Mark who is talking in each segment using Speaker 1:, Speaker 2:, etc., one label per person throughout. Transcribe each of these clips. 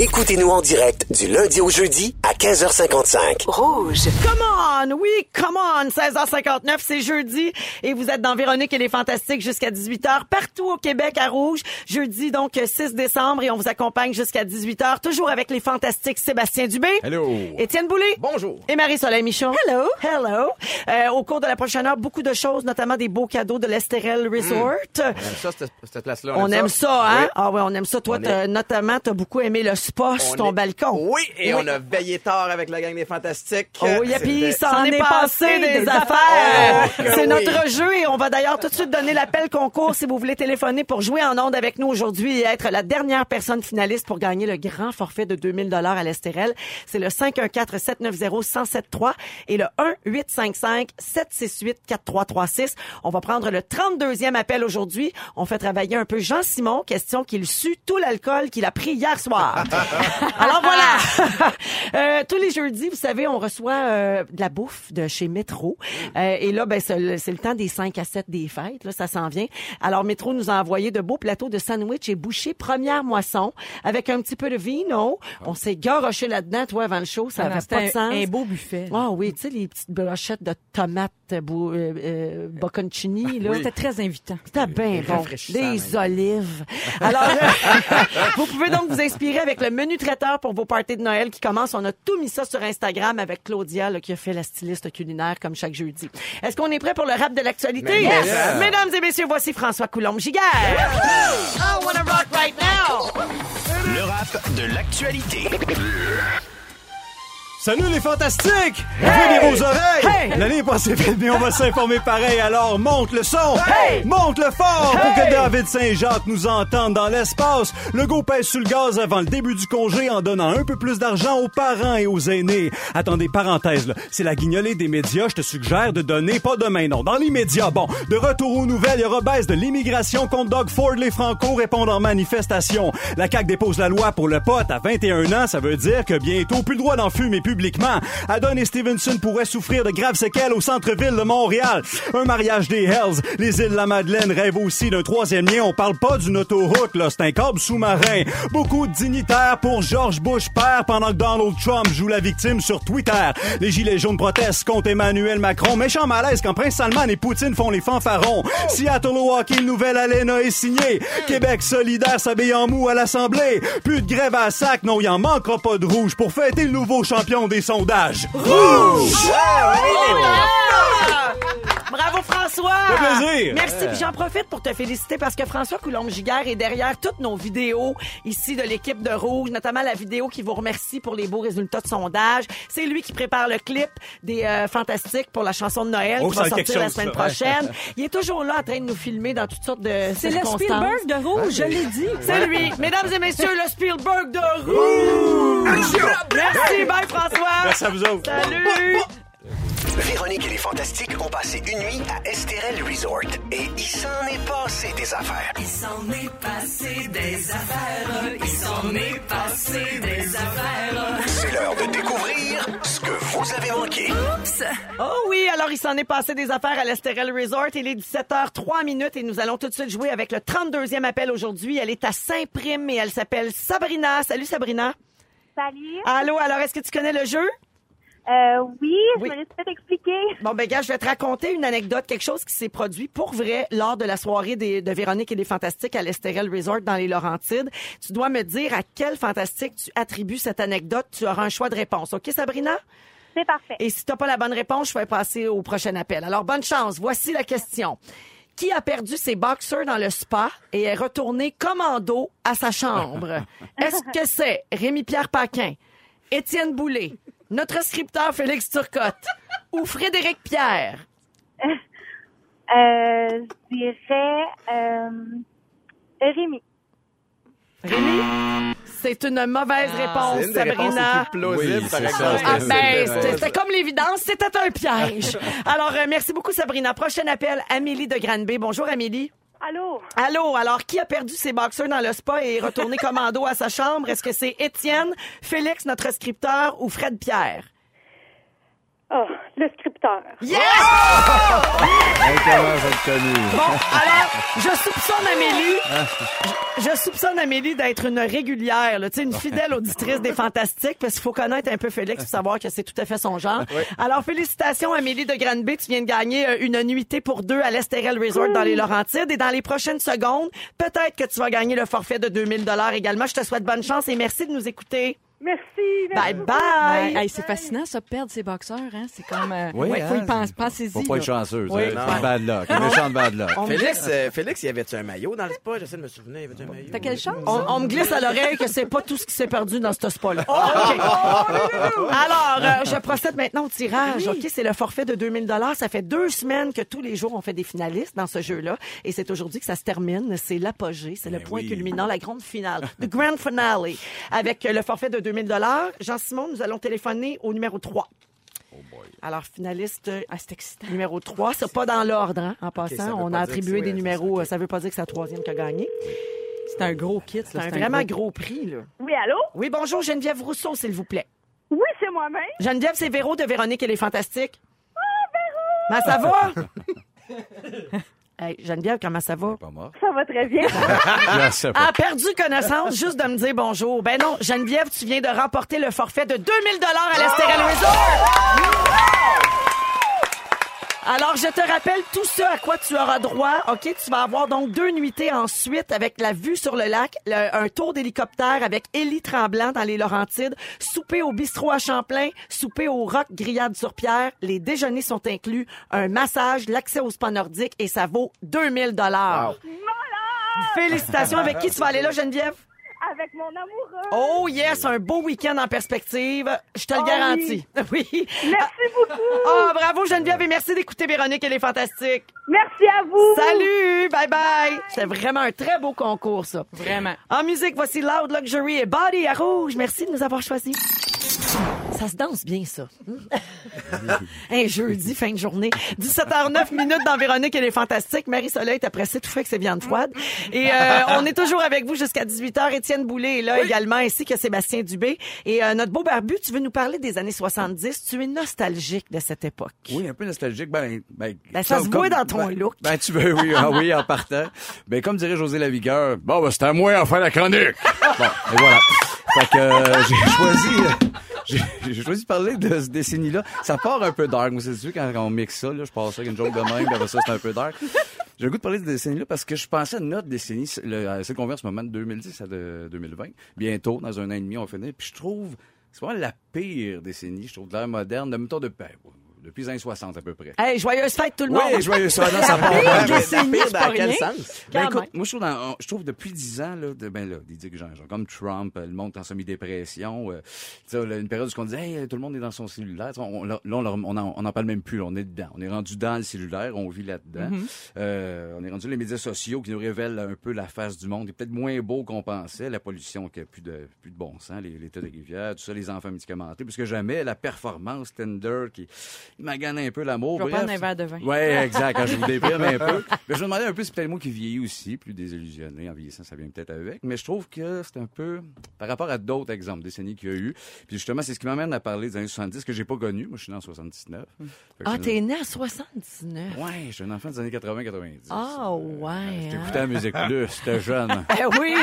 Speaker 1: Écoutez-nous en direct du lundi au jeudi à 15h55.
Speaker 2: Rouge.
Speaker 3: Come on, oui, come on, 16h59, c'est jeudi et vous êtes dans Véronique et les Fantastiques jusqu'à 18h partout au Québec à Rouge. Jeudi donc 6 décembre et on vous accompagne jusqu'à 18h toujours avec les Fantastiques Sébastien Dubé.
Speaker 4: Hello.
Speaker 3: Étienne Boulay.
Speaker 4: Bonjour.
Speaker 3: Et Marie-Soleil Michon. Hello. Hello. Euh, au cours de la prochaine heure, beaucoup de choses, notamment des beaux cadeaux de l'Estérel Resort.
Speaker 4: On aime ça, cette, cette place-là.
Speaker 3: On aime ça, hein?
Speaker 4: Oui.
Speaker 3: Ah ouais, on aime ça. Toi, notamment, t'as beaucoup aimé le sur ton
Speaker 4: est-
Speaker 3: balcon.
Speaker 4: Oui, et
Speaker 3: Oui.
Speaker 4: on a veillé tard avec la gang des Fantastiques.
Speaker 3: Oh, oui, et puis ça en est passé des affaires.
Speaker 4: Oh,
Speaker 3: C'est
Speaker 4: oui.
Speaker 3: notre jeu et on va d'ailleurs tout de suite donner l'appel concours si vous voulez téléphoner pour jouer en onde avec nous aujourd'hui et être la dernière personne finaliste pour gagner le grand forfait de 2000 dollars à l'Estérel. C'est le 514 790 1073 et le 1 855 768 4336. On va prendre le 32e appel aujourd'hui. On fait travailler un peu Jean Simon, question qu'il sue tout l'alcool qu'il a pris hier soir. Alors voilà. Euh, tous les jeudis, vous savez, on reçoit euh, de la bouffe de chez Métro. Euh, et là, ben, c'est le, c'est le temps des 5 à 7 des fêtes. Là, ça s'en vient. Alors, Métro nous a envoyé de beaux plateaux de sandwich et bouchées première moisson avec un petit peu de vino. On s'est garoché là-dedans, toi, avant le show. Ça
Speaker 2: Ah non,
Speaker 3: avait
Speaker 2: c'était
Speaker 3: pas de
Speaker 2: un-
Speaker 3: sens.
Speaker 2: un beau buffet.
Speaker 3: Ah oui, tu sais, les petites brochettes de tomates bou- euh, euh, bocconcini, là.
Speaker 2: C'était très invitant.
Speaker 3: C'était bien bon. Des olives. Alors, euh, vous pouvez donc vous inspirer avec le menu traiteur pour vos parties de Noël qui commence. On a tout mis ça sur Instagram avec Claudia, là, qui a fait la styliste culinaire comme chaque jeudi. Est-ce qu'on est prêt pour le rap de l'actualité?
Speaker 4: Yes! Yeah.
Speaker 3: Mesdames et messieurs, voici François Coulombe-Giguère. I wanna rock right now!
Speaker 1: Le rap de l'actualité.
Speaker 5: Salut les fantastiques! Ouvrez vos oreilles!
Speaker 3: Hey!
Speaker 5: L'année est passée vite, mais on va s'informer pareil, alors monte le son!
Speaker 3: Hey!
Speaker 5: Monte le fort pour
Speaker 3: Hey!
Speaker 5: que David Saint-Jacques nous entende dans l'espace. Le go pèse sur le gaz avant le début du congé en donnant un peu plus d'argent aux parents et aux aînés. Attendez, parenthèse, là, c'est la guignolée des médias, je te suggère de donner pas demain, non. Dans les médias, bon, de retour aux nouvelles, il y aura baisse de l'immigration contre Doug Ford, les Franco répondent en manifestation. La CAQ dépose la loi pour le pote à 21 ans, ça veut dire que bientôt, plus le droit d'en fumer publiquement. Adonis Stevenson pourrait souffrir de graves séquelles au centre-ville de Montréal. Un mariage des Hells. Les îles de la Madeleine rêvent aussi d'un troisième lien. On parle pas d'une autoroute, là. C'est un câble sous-marin. Beaucoup de dignitaires pour George Bush père pendant que Donald Trump joue la victime sur Twitter. Les gilets jaunes protestent contre Emmanuel Macron. Méchant malaise quand Prince Salman et Poutine font les fanfarons. Seattle au hockey, nouvelle Alena est signée. Québec solidaire s'habille en mou à l'Assemblée. Plus de grève à sac, non, il en manquera pas de rouge pour fêter le nouveau champion des sondages.
Speaker 3: Ah! Bravo François!
Speaker 5: Ça fait plaisir.
Speaker 3: Merci. Puis j'en profite pour te féliciter parce que François Coulombe-Giguère est derrière toutes nos vidéos ici de l'équipe de Rouge, notamment la vidéo qui vous remercie pour les beaux résultats de sondage. C'est lui qui prépare le clip des euh, Fantastiques pour la chanson de Noël
Speaker 5: Oh,
Speaker 3: qui va sortir la semaine
Speaker 5: ça.
Speaker 3: prochaine. Il est toujours là en train de nous filmer dans toutes sortes de
Speaker 2: C'est le. Spielberg de Rouge, je l'ai dit.
Speaker 3: C'est lui. Mesdames et messieurs, le Spielberg de Rouge! Merci, bye François!
Speaker 5: Merci à vous autres.
Speaker 3: Salut!
Speaker 1: Véronique et les Fantastiques ont passé une nuit à Estérel Resort et il s'en est passé des affaires.
Speaker 6: Il s'en est passé des affaires. Il s'en est passé des affaires.
Speaker 1: C'est l'heure de découvrir ce que vous avez manqué.
Speaker 6: Oups!
Speaker 3: Oh oui, alors il s'en est passé des affaires à l'Estérel Resort. Il est 17h03 minutes et nous allons tout de suite jouer avec le 32e appel aujourd'hui. Elle est à Saint-Prime et elle s'appelle Sabrina. Salut Sabrina.
Speaker 7: Salut.
Speaker 3: Allô, alors est-ce que tu connais le jeu?
Speaker 7: Euh, oui, je
Speaker 3: Oui.
Speaker 7: me laisse peut-être expliquer.
Speaker 3: Bon, ben, gars, je vais te raconter une anecdote, quelque chose qui s'est produit pour vrai lors de la soirée des- de Véronique et les Fantastiques à l'Estérel Resort dans les Laurentides. Tu dois me dire à quel fantastique tu attribues cette anecdote. Tu auras un choix de réponse. OK, Sabrina?
Speaker 7: C'est parfait.
Speaker 3: Et si t'as pas la bonne réponse, je vais passer au prochain appel. Alors, bonne chance. Voici la question. Qui a perdu ses boxers dans le spa et est retourné commando à sa chambre? Est-ce que c'est Rémi-Pierre Paquin, Étienne Boulay, notre scripteur Félix Turcotte ou Frédéric Pierre?
Speaker 7: Euh, je dirais euh, Rémi.
Speaker 3: Rémi? C'est une mauvaise réponse,
Speaker 4: une réponses les
Speaker 3: Sabrina.
Speaker 5: Oui,
Speaker 4: par
Speaker 5: c'est
Speaker 4: exemple.
Speaker 3: Ah ben, c'était comme l'évidence, c'était un piège. Alors, euh, merci beaucoup, Sabrina. Prochain appel, Amélie de Granby. Bonjour, Amélie.
Speaker 7: Allô?
Speaker 3: Allô, alors qui a perdu ses boxers dans le spa et est retourné commando à sa chambre? Est-ce que c'est Étienne, Félix, notre scripteur, ou Fred Pierre?
Speaker 7: Oh, le scripteur.
Speaker 3: Yes! Bon, alors, je soupçonne Amélie. Je, je soupçonne Amélie d'être une régulière, là, tu sais, une fidèle auditrice des Fantastiques, parce qu'il faut connaître un peu Félix pour savoir que c'est tout à fait son genre. Alors, félicitations, Amélie de Granby. Tu viens de gagner euh, une nuitée pour deux à l'Estérel Resort dans les Laurentides. Et dans les prochaines secondes, peut-être que tu vas gagner le forfait de 2000 dollars également. Je te souhaite bonne chance et merci de nous écouter.
Speaker 7: Merci. merci
Speaker 3: Bye bye.
Speaker 2: Hey, c'est fascinant, ça, perdre ses boxeurs. Hein? C'est comme. euh,
Speaker 8: Oui,
Speaker 2: ouais, faut
Speaker 8: hein,
Speaker 2: y penser. Pensez-y.
Speaker 8: Faut pas être
Speaker 2: là.
Speaker 8: chanceux.
Speaker 2: Oui.
Speaker 8: C'est un bad luck. Un méchant de bad luck.
Speaker 4: Félix, euh, Félix, y avait-tu un maillot dans le spa? J'essaie de me souvenir, y avait-tu un maillot?
Speaker 2: T'as quelle chance?
Speaker 3: On, on me glisse à l'oreille que c'est pas tout ce qui s'est perdu dans ce spa-là. OK. Alors, euh, je procède maintenant au tirage. OK, c'est le forfait de 2000 Ça fait deux semaines que tous les jours, on fait des finalistes dans ce jeu-là. Et c'est aujourd'hui que ça se termine. C'est l'apogée. C'est le point
Speaker 8: oui.
Speaker 3: culminant, la grande finale. The grand finale. Avec le forfait de 2000 Jean-Simon, nous allons téléphoner au numéro 3. Alors, finaliste euh,
Speaker 2: Ah, c'est excitant.
Speaker 3: numéro 3. C'est pas dans l'ordre, hein, en passant. on
Speaker 4: pas
Speaker 3: a attribué des numéros. euh, Ça veut pas dire que c'est la troisième qui a gagné.
Speaker 2: C'est un gros kit.
Speaker 3: C'est un vraiment gros prix, là.
Speaker 7: Oui, allô?
Speaker 3: Oui, bonjour, Geneviève Rousseau, s'il vous plaît.
Speaker 7: Oui, c'est moi-même.
Speaker 3: Geneviève, c'est Véro de Véronique, elle est fantastique. Ah, Véro! ça va? Hey, Geneviève, comment ça va?
Speaker 8: Pas mort.
Speaker 7: Ça va très bien.
Speaker 3: A perdu connaissance juste de me dire bonjour. Ben non, Geneviève, tu viens de remporter le forfait de 2000 dollars à l'Estérel Resort. Alors, je te rappelle tout ce à quoi tu auras droit. OK, tu vas avoir donc deux nuitées ensuite avec la vue sur le lac, le- un tour d'hélicoptère avec Élie Tremblant dans les Laurentides, souper au bistrot à Champlain, souper au rock grillade sur pierre, les déjeuners sont inclus, un massage, l'accès au spa nordique et ça vaut 2000 dollars. Félicitations. Avec qui tu vas aller là, Geneviève?
Speaker 7: Avec mon amoureux.
Speaker 3: Oh yes, un beau week-end en perspective. Je te le
Speaker 7: Oh
Speaker 3: garantis. Oui.
Speaker 7: Merci beaucoup.
Speaker 3: Oh, bravo Geneviève et merci d'écouter Véronique, elle est fantastique.
Speaker 7: Merci à vous.
Speaker 3: Salut, bye bye. C'était vraiment un très beau concours ça.
Speaker 2: Vraiment.
Speaker 3: En musique, voici Loud Luxury et Body à rouge. Merci de nous avoir choisis. Ça se danse bien, ça. un jeudi, fin de journée. 17h09 minutes dans Véronique, elle est fantastique. Marie-Soleil est appréciée tout fait que c'est viande froide. Et euh, on est toujours avec vous jusqu'à 18h. Étienne Boulay est là également, ainsi que Sébastien Dubé. Et euh, notre beau barbu, tu veux nous parler des années 70. Tu es nostalgique de cette époque.
Speaker 8: Oui, un peu nostalgique. Ben, ben,
Speaker 3: Ben, ça
Speaker 8: comme-
Speaker 3: se voit dans ton
Speaker 8: ben-
Speaker 3: look.
Speaker 8: Ben, tu veux, oui, ah oui, en partant. Ben, comme dirait José Lavigueur, bon, ben, c'est à moi à faire la chronique. Bon, et voilà. Fait que euh, j'ai choisi, j'ai choisi de parler de cette décennie-là. Ça part un peu dark. C'est sûr, quand on mixe ça, là, je passe ça avec une joke de même, ça, c'est un peu dark. J'ai le goût de parler de cette décennie-là parce que je pensais à notre décennie, celle qu'on vit en ce moment de 2010 à de 2020. Bientôt, dans un an et demi, on va finir. Puis je trouve, c'est vraiment la pire décennie, je trouve, de l'ère moderne, de mettons de, ben, depuis les années 60 à peu près.
Speaker 3: Hey, joyeuse fête tout le monde.
Speaker 8: Oui, joyeux ça, non, ça part
Speaker 3: c'est
Speaker 4: pire dans quel
Speaker 3: rien.
Speaker 4: sens?
Speaker 8: Ben,
Speaker 3: Quand
Speaker 8: écoute, moi, je trouve, dans- je trouve depuis dix ans, là, de, ben là, des dirigeants, genre, comme Trump, euh, le monde est en semi-dépression, euh, tu sais, là, une période où on disait, hey, tout le monde est dans son cellulaire. Tu sais, On, là, on, leur- on, en, on en parle même plus, là, on est dedans. On est rendu dans le cellulaire, on vit là-dedans. Euh, on est rendu les médias sociaux qui nous révèlent un peu la face du monde. Il est peut-être moins beau qu'on pensait, la pollution qui a plus de, plus de bon sens, les, l'état des rivières, tout ça, les enfants médicamentés, plus que jamais, la performance, Tinder, qui magane un peu l'amour.
Speaker 2: Je vais
Speaker 8: Bref,
Speaker 2: prendre un verre de vin.
Speaker 8: oui, exact. Quand je vous déprime un peu. Mais je me demandais un peu, c'est peut-être moi qui vieillis aussi, plus désillusionné. En vieillissant, ça vient peut-être avec. Mais je trouve que c'est un peu par rapport à d'autres exemples, décennies qu'il y a eu. Puis justement, c'est ce qui m'amène à parler des années 70 que j'ai pas connu. Moi, je suis né en 79. Fait que
Speaker 3: Ah,
Speaker 8: je-
Speaker 3: t'es né en 79.
Speaker 8: Ouais, je suis un enfant des années 80-90.
Speaker 3: Ah, ouais.
Speaker 8: J'écoutais
Speaker 3: hein.
Speaker 8: la musique plus, j'étais jeune.
Speaker 3: Eh oui!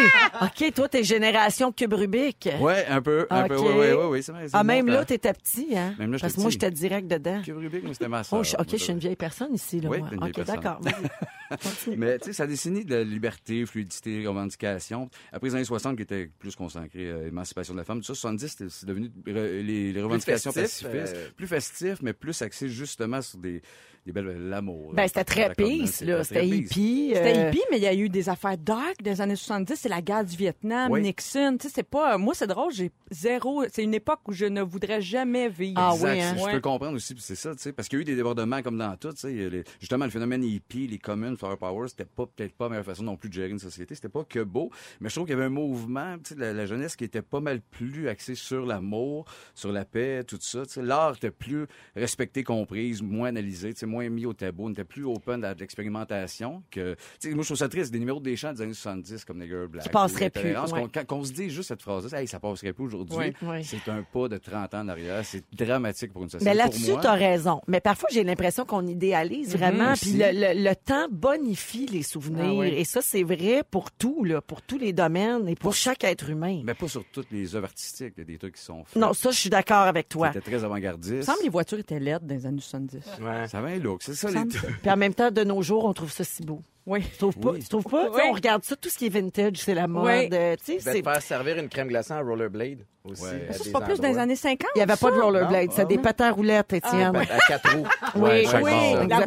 Speaker 3: OK, toi, t'es génération Cube Rubik.
Speaker 8: Ouais, un peu, un peu, ouais, ouais, ouais, ouais, c'est vrai, c'est
Speaker 3: Ah, même là, t'étais petit, hein?
Speaker 8: Même là,
Speaker 3: Parce que moi, j'étais direct dedans.
Speaker 8: Cube Rubik, mais c'était ma sœur.
Speaker 3: Oh, je- OK, je suis une vieille personne ici, là.
Speaker 8: Oui,
Speaker 3: moi.
Speaker 8: t'es une vieille
Speaker 3: OK, d'accord.
Speaker 8: Mais tu sais, ça décennie de liberté, fluidité, revendication. Après les années 60 qui étaient plus consacrées à l'émancipation de la femme, tout ça, 70, c'était- c'est devenu les, les revendications
Speaker 4: festif,
Speaker 8: pacifistes.
Speaker 4: euh,
Speaker 8: Plus festif, mais plus axé justement sur des, des belles l'amour.
Speaker 3: Ben, c'était très peace, là. C'était hippie.
Speaker 2: C'était
Speaker 3: euh,
Speaker 2: hippie, mais il y a eu des affaires dark des années 70. C'est la guerre du Vietnam,
Speaker 8: Oui.
Speaker 2: Nixon. Tu sais, c'est pas. Moi, c'est drôle, j'ai zéro. C'est une époque où je ne voudrais jamais vivre.
Speaker 3: Ah
Speaker 8: Exact,
Speaker 3: oui, hein?
Speaker 8: Je
Speaker 2: Ouais.
Speaker 8: peux comprendre aussi, puis c'est ça, tu sais, parce qu'il y a eu des débordements comme dans tout, tu sais, les- justement le phénomène hippie, les communes, flower power, c'était pas peut-être pas la meilleure façon non plus de gérer une société, c'était pas que beau, mais je trouve qu'il y avait un mouvement, tu sais, la, la jeunesse qui était pas mal plus axée sur l'amour, sur la paix, tout ça, tu sais, l'art était plus respecté, comprise, moins analysé, tu sais, moins mis au tabou, on était plus open à l'expérimentation. Que, tu sais, moi, je trouve ça triste, des numéros des chants des années 70 comme Nigger Black.
Speaker 3: Qui passeraient
Speaker 8: ou
Speaker 3: plus, ouais.
Speaker 8: qu'on- Quand, qu'on se dit juste cette phrase-là, hey, ça passerait plus aujourd'hui,
Speaker 2: Ouais.
Speaker 3: Ouais.
Speaker 8: c'est un pas de 30 ans en arrière. C'est dramatique pour une société.
Speaker 3: Mais là-dessus, tu as raison. Mais parfois, j'ai l'impression qu'on idéalise vraiment. Puis
Speaker 8: Aussi.
Speaker 3: le, le- le temps bonifie les souvenirs.
Speaker 2: Ah.
Speaker 3: Et ça, c'est vrai pour tout, là, pour tous les domaines et pour chaque être humain.
Speaker 8: Mais pas sur toutes les œuvres artistiques. Il y a des trucs qui sont faits.
Speaker 3: Non, ça, je suis d'accord avec toi.
Speaker 8: C'était très
Speaker 2: Il
Speaker 8: avant-gardiste.
Speaker 2: me semble que les voitures étaient laides dans les années 70.
Speaker 4: Ouais.
Speaker 8: Ça un look. C'est ça, les...
Speaker 3: Puis en même temps, de nos jours, on trouve ça si beau.
Speaker 2: Oui.
Speaker 3: Tu trouves pas?
Speaker 8: Oui.
Speaker 3: Tu trouves pas?
Speaker 2: Oui.
Speaker 3: On regarde ça, tout ce qui est vintage, c'est la mode.
Speaker 2: Oui.
Speaker 3: euh, Tu sais,
Speaker 4: faire servir une crème glacée en rollerblade aussi.
Speaker 8: Ouais.
Speaker 2: Ça, c'est pas plus dans les années 50?
Speaker 3: Il n'y avait pas de rollerblade,
Speaker 4: ah
Speaker 3: des patins à roulettes, Étienne.
Speaker 4: Ben, à quatre roues.
Speaker 3: Oui, oui.
Speaker 2: La.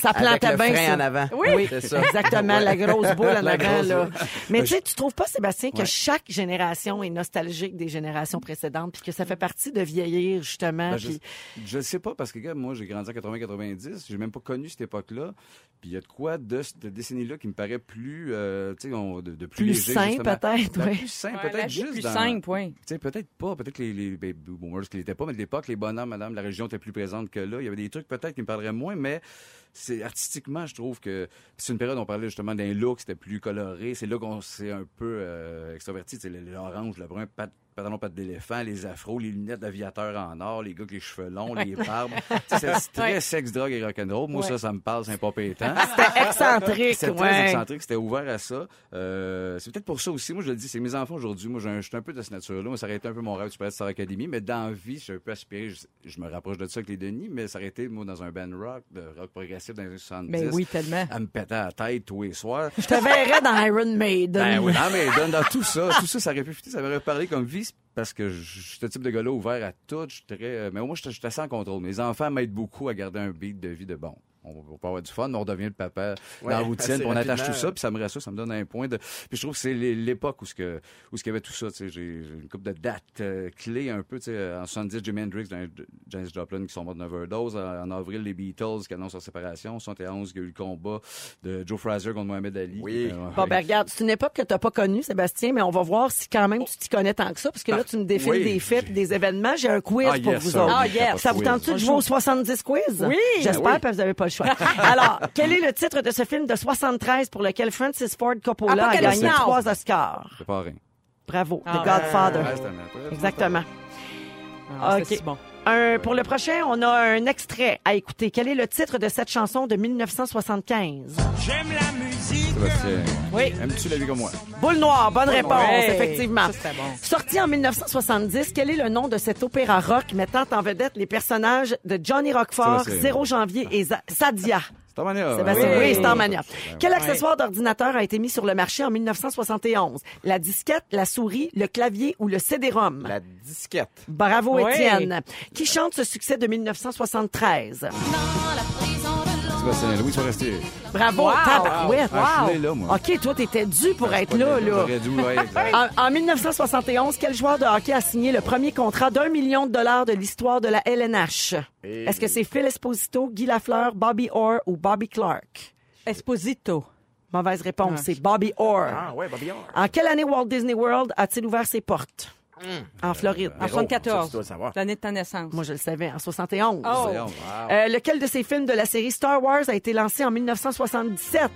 Speaker 3: Ça
Speaker 4: Avec
Speaker 3: plantait
Speaker 4: le
Speaker 3: bien
Speaker 4: frein
Speaker 3: ça.
Speaker 4: en avant.
Speaker 2: Oui.
Speaker 4: C'est ça.
Speaker 3: Exactement, la grosse boule en
Speaker 4: La
Speaker 3: avant. Là. Mais tu sais, tu trouves pas, Sébastien, que chaque génération est nostalgique des générations précédentes, puis que ça fait partie de vieillir, justement.
Speaker 8: Ben, je, je sais pas parce que moi j'ai grandi en 80-90, j'ai même pas connu cette époque-là. Puis il y a de quoi de cette décennie-là qui me paraît plus, euh, tu sais, on- de, de plus,
Speaker 3: Plus
Speaker 8: léger,
Speaker 3: sain, peut-être,
Speaker 8: Ben,
Speaker 3: oui.
Speaker 8: Plus sain,
Speaker 2: Ouais,
Speaker 8: peut-être juste
Speaker 2: plus
Speaker 8: dans-
Speaker 2: simple, oui.
Speaker 8: Tu sais, peut-être pas, peut-être que les, les baby boomers qui l'étaient pas, mais de l'époque, les bonhommes, madame, la religion était plus présente que là. Il y avait des trucs peut-être qui me parleraient moins, mais c'est artistiquement, je trouve que c'est une période où on parlait justement d'un look, c'était plus coloré. C'est là qu'on s'est un peu euh, extraverti. Tu sais, l'orange, le brun, pat- pantalon patte d'éléphant, les afros, les lunettes d'aviateur en or, les gars avec les cheveux longs, les barbes. C'est très sexe, drogue et rock'n'roll. Moi, ça, ça me parle, c'est un pas pétant.
Speaker 3: C'était excentrique,
Speaker 8: C'était très
Speaker 3: ouais.
Speaker 8: excentrique, c'était ouvert à ça. Euh, c'est peut-être pour ça aussi. Moi, je le dis, c'est mes enfants aujourd'hui. Moi, j'ai un- je suis un peu de cette nature-là. Moi, ça aurait été un peu mon rêve de Super Star Academy, mais dans la vie, je suis un peu aspiré. Je, je me rapproche de ça avec les Denis, mais ça aurait été, moi, dans un band rock, de rock progressif dans les années 70.
Speaker 2: Ben oui, tellement.
Speaker 8: À me péter à la tête tous les soirs.
Speaker 3: Je te verrais dans Iron Maiden.
Speaker 8: Ben oui, non, mais dans, dans tout ça, tout ça, ça aurait pu ça m'aurait parlé comme vie parce que je suis ce type de gars-là ouvert à tout. Je euh, mais moi, je suis assez contrôle. Mes enfants m'aident beaucoup à garder un beat de vie de bon. On va pas avoir du fun, mais on devient le papa
Speaker 4: Ouais,
Speaker 8: dans la routine, puis on attache tout ça, puis ça me rassure, ça me donne un point de. Puis je trouve que c'est l'é- l'époque où ce que où ce qu'il y avait tout ça. Tu sais, j'ai une couple de dates euh, clés un peu. Tu sais, en 70, Jimi Hendrix, Janis Joplin qui sont morts d'une overdose. En, en avril, les Beatles qui annoncent leur séparation. En 71, il y a eu le combat de Joe Frazier contre Mohamed Ali.
Speaker 4: Oui.
Speaker 8: Euh,
Speaker 3: Bon, ben regarde, c'est une époque que tu n'as pas connue, Sébastien, mais on va voir si quand même tu t'y connais tant que ça, parce que là, tu me défiles
Speaker 8: Oui.
Speaker 3: des faits et des événements. J'ai un quiz
Speaker 8: Ah,
Speaker 3: pour
Speaker 8: yes,
Speaker 3: vous autres.
Speaker 2: Ah, yes.
Speaker 3: Ça vous tente-tu de jouer aux 70 quiz?
Speaker 2: Oui.
Speaker 3: J'espère,
Speaker 8: Ben oui.
Speaker 3: que vous n'avez pas choix. Alors, quel est le titre de ce film de 73 pour lequel Francis Ford Coppola a
Speaker 2: Apocalypse
Speaker 3: gagné trois Oscars?
Speaker 8: C'est pas rien.
Speaker 3: Bravo,
Speaker 2: Ah,
Speaker 3: The Godfather.
Speaker 8: Ouais, c'était un-
Speaker 3: Exactement.
Speaker 2: Ah,
Speaker 3: Ok.
Speaker 2: bon.
Speaker 3: Un- pour le prochain, on a un extrait à écouter. Quel est le titre de cette chanson de 1975?
Speaker 8: Sébastien.
Speaker 3: Oui.
Speaker 8: Aimes-tu la vie comme moi?
Speaker 3: Boule noire, bonne réponse,
Speaker 2: Ouais.
Speaker 3: effectivement.
Speaker 2: Ça, bon.
Speaker 3: Sorti en 1970, quel est le nom de cet opéra rock mettant en vedette les personnages de Johnny Roquefort,
Speaker 8: Sébastien.
Speaker 3: 0 janvier et Sadia?
Speaker 8: Starmania.
Speaker 3: Sébastien,
Speaker 8: ouais.
Speaker 3: oui, Starmania. Quel accessoire d'ordinateur a été mis sur le marché en 1971? La disquette, la souris, le clavier ou le CD-ROM?
Speaker 4: La disquette.
Speaker 3: Bravo. Étienne. Qui chante ce succès de 1973?
Speaker 8: Sébastien, Louis Forestier.
Speaker 3: Bravo,
Speaker 2: Wow.
Speaker 3: tabarouette.
Speaker 8: Ah, je là, moi.
Speaker 3: OK, toi, t'étais dû pour être là, là.
Speaker 8: J'aurais dû, ouais, exact.
Speaker 3: En, en 1971, quel joueur de hockey a signé le premier contrat d'un million de dollars de l'histoire de la LNH?
Speaker 4: Et-
Speaker 3: Est-ce que c'est Phil Esposito, Guy Lafleur, Bobby Orr ou Bobby Clark?
Speaker 2: Esposito.
Speaker 3: Mauvaise réponse, c'est Bobby Orr.
Speaker 4: Ah ouais, Bobby Orr.
Speaker 3: En quelle année Walt Disney World a-t-il ouvert ses portes? En Floride.
Speaker 2: En
Speaker 4: ça,
Speaker 2: 74.
Speaker 4: tu dois le savoir.
Speaker 2: L'année de ta naissance.
Speaker 3: Moi, je le savais, en 71.
Speaker 2: Oh.
Speaker 8: Voyons.
Speaker 3: Euh, lequel de ces films de la série Star Wars a été lancé en 1977?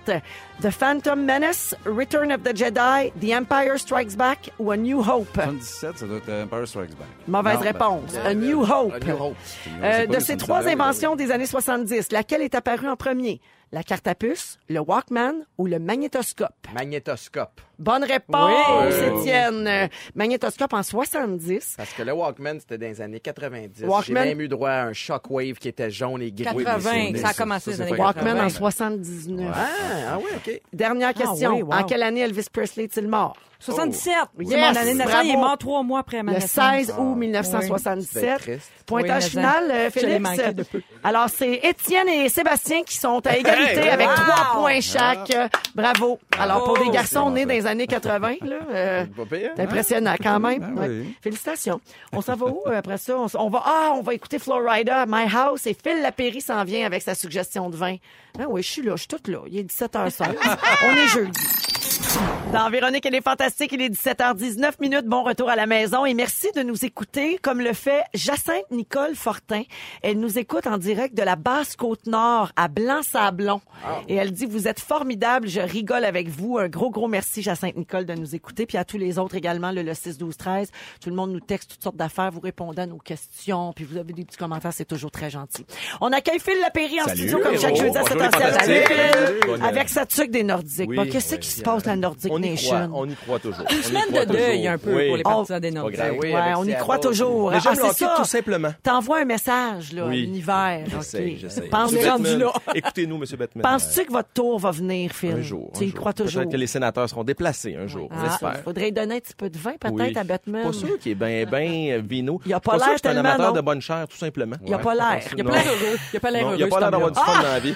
Speaker 3: The Phantom Menace, Return of the Jedi, The Empire Strikes Back ou A New Hope?
Speaker 8: 77, ça doit être Empire Strikes Back.
Speaker 3: Mauvaise
Speaker 8: Non, ben,
Speaker 3: réponse.
Speaker 4: Euh,
Speaker 3: A New Hope.
Speaker 4: A New Hope.
Speaker 8: c'est
Speaker 3: Euh,
Speaker 8: pas
Speaker 3: de ces trois inventions des années 70, laquelle est apparue en premier? La carte à puce, le Walkman ou le magnétoscope?
Speaker 4: Magnétoscope.
Speaker 3: Bonne réponse,
Speaker 8: Oui.
Speaker 3: Étienne. Euh, magnétoscope en 70.
Speaker 4: Parce que le Walkman, c'était dans les années 90. J'ai
Speaker 3: Walkman-
Speaker 4: même eu droit à un Shockwave qui était jaune et gris.
Speaker 2: 80,
Speaker 8: mais
Speaker 2: ça a commencé
Speaker 8: ça,
Speaker 2: les années
Speaker 8: pas
Speaker 3: Walkman
Speaker 2: 80.
Speaker 3: en 79.
Speaker 4: Ah, ah ouais, OK.
Speaker 3: Dernière question.
Speaker 2: oui, wow.
Speaker 3: En quelle année Elvis Presley est-il mort?
Speaker 2: 77. C'est
Speaker 3: Yes,
Speaker 2: mon année de naissance. Il est mort trois mois après ma
Speaker 3: Le
Speaker 2: naissance.
Speaker 3: 16 août
Speaker 4: C'est
Speaker 3: 1977.
Speaker 4: triste.
Speaker 3: Pointage
Speaker 2: Oui, mais
Speaker 3: final, euh,
Speaker 2: je l'ai
Speaker 3: Félix.
Speaker 2: manqué de peu.
Speaker 3: Alors, c'est Étienne et Sébastien qui sont à égalité
Speaker 4: Hey,
Speaker 3: avec
Speaker 2: wow!
Speaker 3: trois points chaque. Bravo. Alors, pour des garçons nés dans les années 80, là, euh,
Speaker 4: pire,
Speaker 3: c'est
Speaker 4: hein?
Speaker 3: impressionnant quand même.
Speaker 8: Ah
Speaker 3: Ouais. Félicitations. On s'en va où euh, après ça? On, va, ah, on va écouter Florida, My House, et Phil Lapéry s'en vient avec sa suggestion de vin. Ah oui, je suis là, je suis toute là. Il est 17h16. on est jeudi. Dans Véronique, elle est fantastique. Il est 17h19 minutes. Bon retour à la maison et merci de nous écouter comme le fait Jacinthe Nicole Fortin. Elle nous écoute en direct de la basse côte nord à Blanc-Sablon. Et elle dit, vous êtes formidable. Je rigole avec vous. Un gros, gros merci, Jacinthe Nicole, de nous écouter. Puis à tous les autres également, le, le 6, 12, 13. Tout le monde nous texte toutes sortes d'affaires. Vous répondez à nos questions. Puis vous avez des petits commentaires. C'est toujours très gentil. On accueille Phil Lapéry en
Speaker 8: Salut.
Speaker 3: studio comme chaque
Speaker 8: Oh,
Speaker 3: jeudi à cette
Speaker 8: bonjour,
Speaker 3: heure.
Speaker 8: fantastique.
Speaker 3: Salut, Phil.
Speaker 9: Bonne-
Speaker 3: Avec sa tuque des Nordiques.
Speaker 9: Oui,
Speaker 3: Bon, Qu'est-ce
Speaker 9: oui.
Speaker 3: qui se passe, la Nordic
Speaker 9: On y croit, on y croit toujours.
Speaker 2: Une semaine de deuil un peu
Speaker 9: Oui.
Speaker 2: pour les
Speaker 3: Oh,
Speaker 2: partisans des Nordiques.
Speaker 4: oui,
Speaker 3: Ouais,
Speaker 4: avec
Speaker 3: on y croit toujours.
Speaker 9: Mais j'aime
Speaker 3: Ah,
Speaker 9: le
Speaker 3: c'est
Speaker 9: hockey
Speaker 3: ça.
Speaker 9: tout simplement.
Speaker 3: T'envoies un message là, à l'univers.
Speaker 9: Monsieur
Speaker 2: rendu là?
Speaker 9: Écoutez-nous, Monsieur Batman.
Speaker 3: Penses-tu que votre tour va venir, Phil?
Speaker 9: Un jour.
Speaker 3: Tu
Speaker 9: un
Speaker 3: y
Speaker 9: jour.
Speaker 3: crois toujours?
Speaker 9: Peut-être que les sénateurs seront déplacés un jour.
Speaker 3: Ah,
Speaker 9: J'espère.
Speaker 3: faudrait donner un petit peu de vin peut-être à Batman.
Speaker 9: Pas sûr qu'il est bien, bien vino.
Speaker 3: Il a pas
Speaker 9: sûr
Speaker 3: l'air
Speaker 9: un amateur de bonne chair, tout simplement.
Speaker 3: Il a pas l'air.
Speaker 2: Il a
Speaker 9: Non.
Speaker 2: pas l'air heureux. Il a pas l'air heureux.
Speaker 9: il a pas l'air d'avoir du fun dans la vie.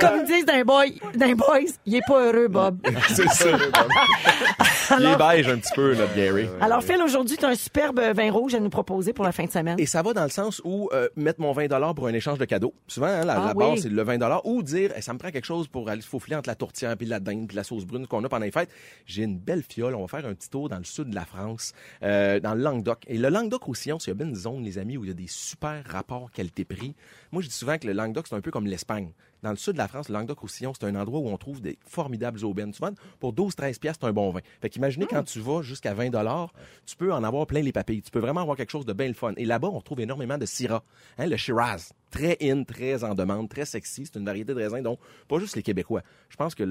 Speaker 3: Comme ils disent d'un boy, d'un boys, il est pas heureux, Bob.
Speaker 9: c'est ça. Il est beige un petit peu, notre Gary.
Speaker 3: Alors, Phil, aujourd'hui, tu as un superbe vin rouge à nous proposer pour la fin de semaine.
Speaker 9: Et ça va dans le sens où euh, mettre mon 20 pour un échange de cadeaux. Souvent, hein, la,
Speaker 3: Ah
Speaker 9: la
Speaker 3: oui.
Speaker 9: base, c'est le 20 ou dire, Eh, ça me prend quelque chose pour aller se faufiler entre la tourtière puis la dinde puis la sauce brune qu'on a pendant les fêtes. J'ai une belle fiole. On va faire un petit tour dans le sud de la France, euh, dans le Languedoc. Et le Languedoc-Roussillon, c'est bien une zone, les amis, où il y a des super rapports qualité-prix. Moi, je dis souvent que le Languedoc, c'est un peu comme l'Espagne. Dans le sud de la France, le Languedoc-Roussillon, c'est un endroit où on trouve des formidables aubaines. Souvent, pour 12-13 piastres, c'est un bon vin. Fait qu'imaginez quand tu vas jusqu'à 20 tu peux en avoir plein les papilles. Tu peux vraiment avoir quelque chose de bien le fun. Et là-bas, on trouve énormément de Syrah. Hein, le Shiraz. Très in, très en demande, très sexy. C'est une variété de raisin dont pas juste les Québécois. Je pense que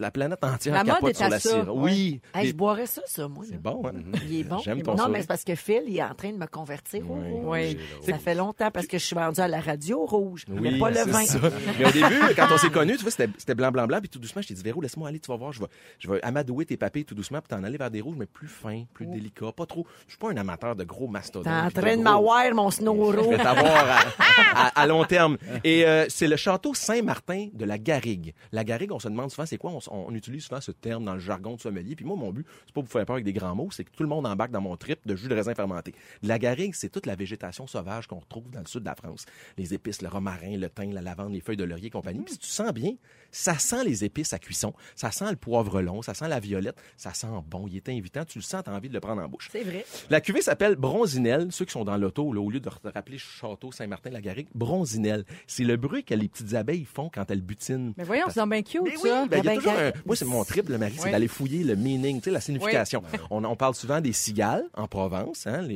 Speaker 9: la planète entière
Speaker 2: La mode
Speaker 9: capote
Speaker 2: est
Speaker 9: sur
Speaker 2: à
Speaker 9: la
Speaker 2: ça, ouais.
Speaker 9: Oui.
Speaker 3: Hey,
Speaker 9: Les-
Speaker 3: je boirais ça, ça, moi.
Speaker 9: C'est bon, hein?
Speaker 3: Il est bon.
Speaker 9: J'aime ton.
Speaker 3: Non,
Speaker 9: sourire.
Speaker 3: mais c'est parce que Phil, il est en train de me convertir au
Speaker 9: Oui.
Speaker 3: rouge.
Speaker 2: Oui.
Speaker 3: Ça fait longtemps parce que je suis vendue à la radio rouge, mais
Speaker 9: Oui,
Speaker 3: pas le vin.
Speaker 9: ça. Mais au début, quand on s'est connus, tu vois, c'était blanc, blanc, blanc, puis tout doucement, je t'ai dit, Véro, laisse-moi aller, tu vas voir, je vais, je vais amadouer tes papilles tout doucement, puis t'en aller vers des rouges, mais plus fins, plus délicats, pas trop. Je suis pas un amateur de gros mastodontes.
Speaker 3: T'es en train de
Speaker 9: gros-
Speaker 3: m'avoir, mon snow
Speaker 9: Je vais t'avoir à, à- à long terme. Et euh, c'est le château Saint-Martin de la Garrigue. La Garrigue, on se demande souvent c'est quoi. On, on utilise souvent ce terme dans le jargon de sommelier. Puis moi, mon but, c'est pas vous faire peur avec des grands mots, c'est que tout le monde embarque dans mon trip de jus de raisin fermenté. La Garrigue, c'est toute la végétation sauvage qu'on retrouve dans le sud de la France. Les épices, le romarin, le thym, la lavande, les feuilles de laurier et compagnie. Puis si tu sens bien, ça sent les épices à cuisson. Ça sent le poivre long, ça sent la violette. Ça sent bon. Il est invitant. Tu le sens, t'as envie de le prendre en bouche.
Speaker 3: C'est vrai.
Speaker 9: La cuvée s'appelle Bronzinelle. Ceux qui sont dans l'auto, au lieu de te rappeler Château Saint-Martin-la-Garrigue, Bronzinelle. C'est le bruit que les petites abeilles font quand elles butinent.
Speaker 2: Mais voyons, c'est bien cute, ça.
Speaker 9: ben, Moi, c'est mon trip, le mari, c'est d'aller fouiller le meaning, tu la signification. On, parle souvent des cigales en Provence, hein,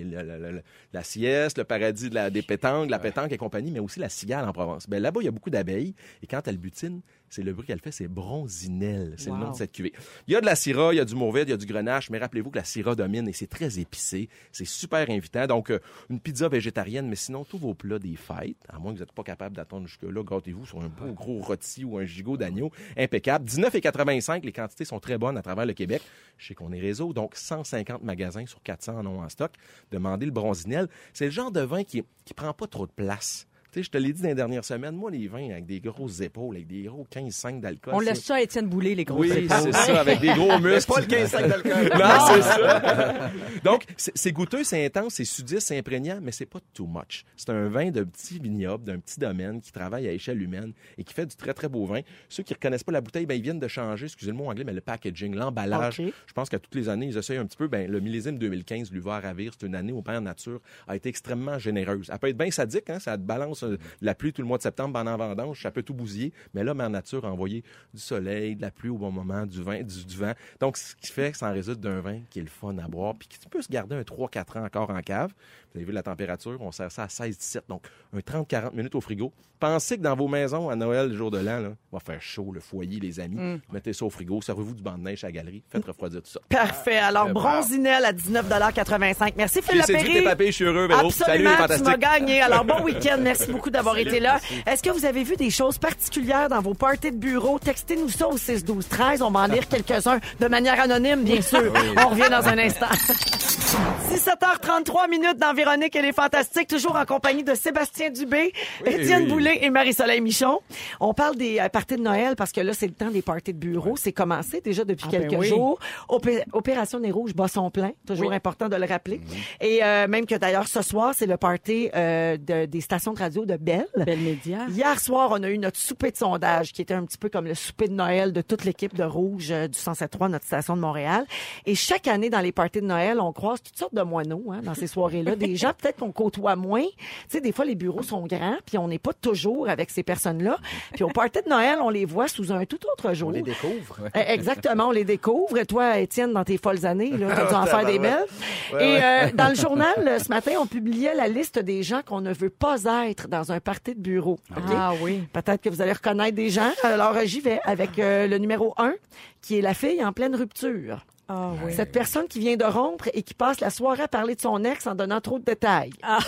Speaker 9: la sieste, le paradis de la, des pétanques, la pétanque et compagnie, mais aussi la cigale en Provence. Ben, là-bas, il y a beaucoup d'abeilles et quand elles butinent, c'est le bruit qu'elle fait, c'est bronzinelle. C'est le nom de cette cuvée. Il y a de la syrah, il y a du mourvèdre, il y a du grenache, mais rappelez-vous que la syrah domine et c'est très épicé. C'est super invitant. Donc, euh, une pizza végétarienne, mais sinon, tous vos plats des fêtes, à moins que vous n'êtes pas capable d'attendre jusque-là, gâtez-vous sur un beau gros rôti ou un gigot d'agneau impeccable. 19,85, les quantités sont très bonnes à travers le Québec. Je sais qu'on est réseau, donc 150 magasins sur 400 en ont en stock. Demandez le bronzinelle. C'est le genre de vin qui, qui prend pas trop de place. Tu sais, je te l'ai dit dans les dernières semaines, moi, les vins avec des grosses épaules, avec des gros 15-5 d'alcool.
Speaker 2: On
Speaker 9: c'est-
Speaker 2: laisse ça à Étienne Boulay, les gros
Speaker 9: oui,
Speaker 2: épaules.
Speaker 9: c'est ça, avec des gros muscles.
Speaker 4: pas le 15 d'alcool.
Speaker 9: Non, c'est ça. Donc, c'est goûteux, c'est intense, c'est sudiste, c'est imprégnant, mais c'est pas too much. C'est un vin de petit vignoble, d'un petit domaine qui travaille à échelle humaine et qui fait du très, très beau vin. Ceux qui reconnaissent pas la bouteille, ben, ils viennent de changer, excusez le mot anglais, mais le packaging, l'emballage. Je pense qu'à toutes les années, ils essayent un petit peu. Ben, le millésime 2015, l'Uva à ravir, c'est une année où Père Nature a été extrêmement généreuse. Elle peut être bien sadique, hein, ça te balance la pluie tout le mois de septembre pendant vendange, ça peut tout bousiller. Mais là, Mère Nature a envoyé du soleil, de la pluie au bon moment, du vin, du, du vent. Donc, ce qui fait que ça en résulte d'un vin qui est le fun à boire, puis qui peut se garder un 3-4 ans encore en cave. Vous avez vu la température, on sert ça à 16-17, donc un 30-40 minutes au frigo. Pensez que dans vos maisons, à Noël, le jour de l'an, il va faire chaud, le foyer, les amis. Mettez ça au frigo, servez-vous du banc de neige à la galerie, faites refroidir tout ça.
Speaker 3: Parfait. Alors, Bronzinelle à 19,85 Merci, Phil Lapéry.
Speaker 9: papilles, je suis heureux, Véro. Salut,
Speaker 3: Absolument, tu m'as gagné. Alors, bon week-end. Merci beaucoup d'avoir été là. Est-ce que vous avez vu des choses particulières dans vos parties de bureau? Textez-nous ça au 6 12 13 On va en lire quelques-uns de manière anonyme, bien sûr. On revient dans un instant. 17h33 minutes dans Véronique et les Fantastiques, toujours en compagnie de Sébastien Dubé, Étienne
Speaker 8: oui.
Speaker 3: Boulay et Marie-Soleil Michon. On parle des euh, parties de Noël parce que là, c'est le temps des parties de bureau. C'est commencé déjà depuis
Speaker 2: Ah, ben
Speaker 3: quelques
Speaker 2: oui.
Speaker 3: jours. Opé- Opération Nez Rouge bat son plein. Toujours
Speaker 2: Oui.
Speaker 3: important de le rappeler. Et euh, même que d'ailleurs, ce soir, c'est le party euh, de- des stations de radio de Belle.
Speaker 2: Belle média.
Speaker 3: Hier soir, on a eu notre souper de sondage qui était un petit peu comme le souper de Noël de toute l'équipe de Rouge euh, du 107.3, notre station de Montréal. Et chaque année, dans les parties de Noël, on croise toutes sortes de moineaux hein, dans ces soirées-là. Des gens peut-être qu'on côtoie moins. Tu sais, des fois, les bureaux sont grands, puis on n'est pas toujours avec ces personnes-là. Puis au party de Noël, on les voit sous un tout autre jour.
Speaker 4: On les découvre.
Speaker 3: Eh, Exactement, on les découvre. Et toi, Étienne, dans tes folles années, là, t'as dû en faire des belles.
Speaker 4: Ouais,
Speaker 3: Et
Speaker 4: ouais.
Speaker 3: euh, dans le journal, ce matin, on publiait la liste des gens qu'on ne veut pas être dans un party de bureau. OK?
Speaker 2: Ah oui.
Speaker 3: Peut-être que vous allez reconnaître des gens. Alors, j'y vais avec euh, le numéro 1, qui est la fille en pleine rupture.
Speaker 2: Ah oui.
Speaker 3: Cette personne qui vient de rompre et qui passe la soirée à parler de son ex en donnant trop de détails.
Speaker 2: Ah.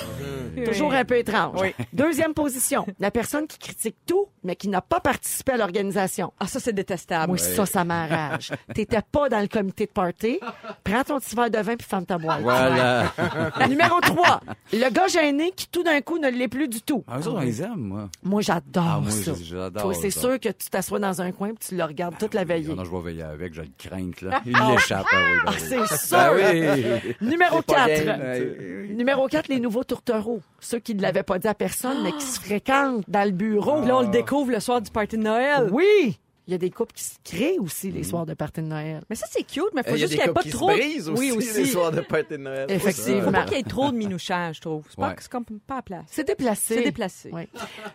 Speaker 3: Toujours
Speaker 2: Oui.
Speaker 3: un peu étrange.
Speaker 2: Oui.
Speaker 3: Deuxième position, la personne qui critique tout, mais qui n'a pas participé à l'organisation.
Speaker 2: Ah, ça, c'est détestable.
Speaker 3: Moi, ça, ça m'enrage. T'étais pas dans le comité de party. Prends ton petit verre de vin puis ferme ta boîte.
Speaker 8: Voilà.
Speaker 3: Numéro 3, le gars gêné qui tout d'un coup ne l'est plus du tout.
Speaker 8: Ah, autres, on les aime, moi.
Speaker 3: Moi, j'adore
Speaker 8: Ah, moi,
Speaker 3: ça.
Speaker 8: j'adore
Speaker 3: Toi, c'est
Speaker 8: ça.
Speaker 3: sûr que tu t'assois dans un coin puis tu le regardes toute la veillée.
Speaker 8: Ah non, je vais veiller avec, j'ai le crainte, là. Il l'échappe, ah oui, ben oui.
Speaker 3: C'est sûr.
Speaker 8: Ben oui.
Speaker 3: Numéro
Speaker 4: C'est pas
Speaker 3: 4.
Speaker 4: game.
Speaker 3: Numéro 4, les nouveaux tourtereaux. Ceux qui ne l'avaient pas dit à personne, mais qui se fréquentent dans le bureau.
Speaker 2: Là, on le découvre le soir du party de Noël.
Speaker 3: Oui! Il y a des couples qui se créent aussi les soirs de party de Noël.
Speaker 2: Mais ça, c'est cute, mais
Speaker 4: Euh,
Speaker 2: faut
Speaker 4: Il y a
Speaker 2: juste
Speaker 4: des
Speaker 2: qu'il n'y ait
Speaker 4: couples
Speaker 2: pas
Speaker 4: qui
Speaker 2: trop.
Speaker 4: se brisent aussi,
Speaker 2: oui,
Speaker 4: les
Speaker 2: aussi.
Speaker 4: soirs de party de Noël.
Speaker 3: Effectivement.
Speaker 2: Faut pas qu'il y ait trop de minouchage, je trouve. C'est pas,
Speaker 8: Ouais.
Speaker 2: c'est comme pas à place.
Speaker 3: C'est déplacé.
Speaker 2: C'est déplacé.
Speaker 3: Oui.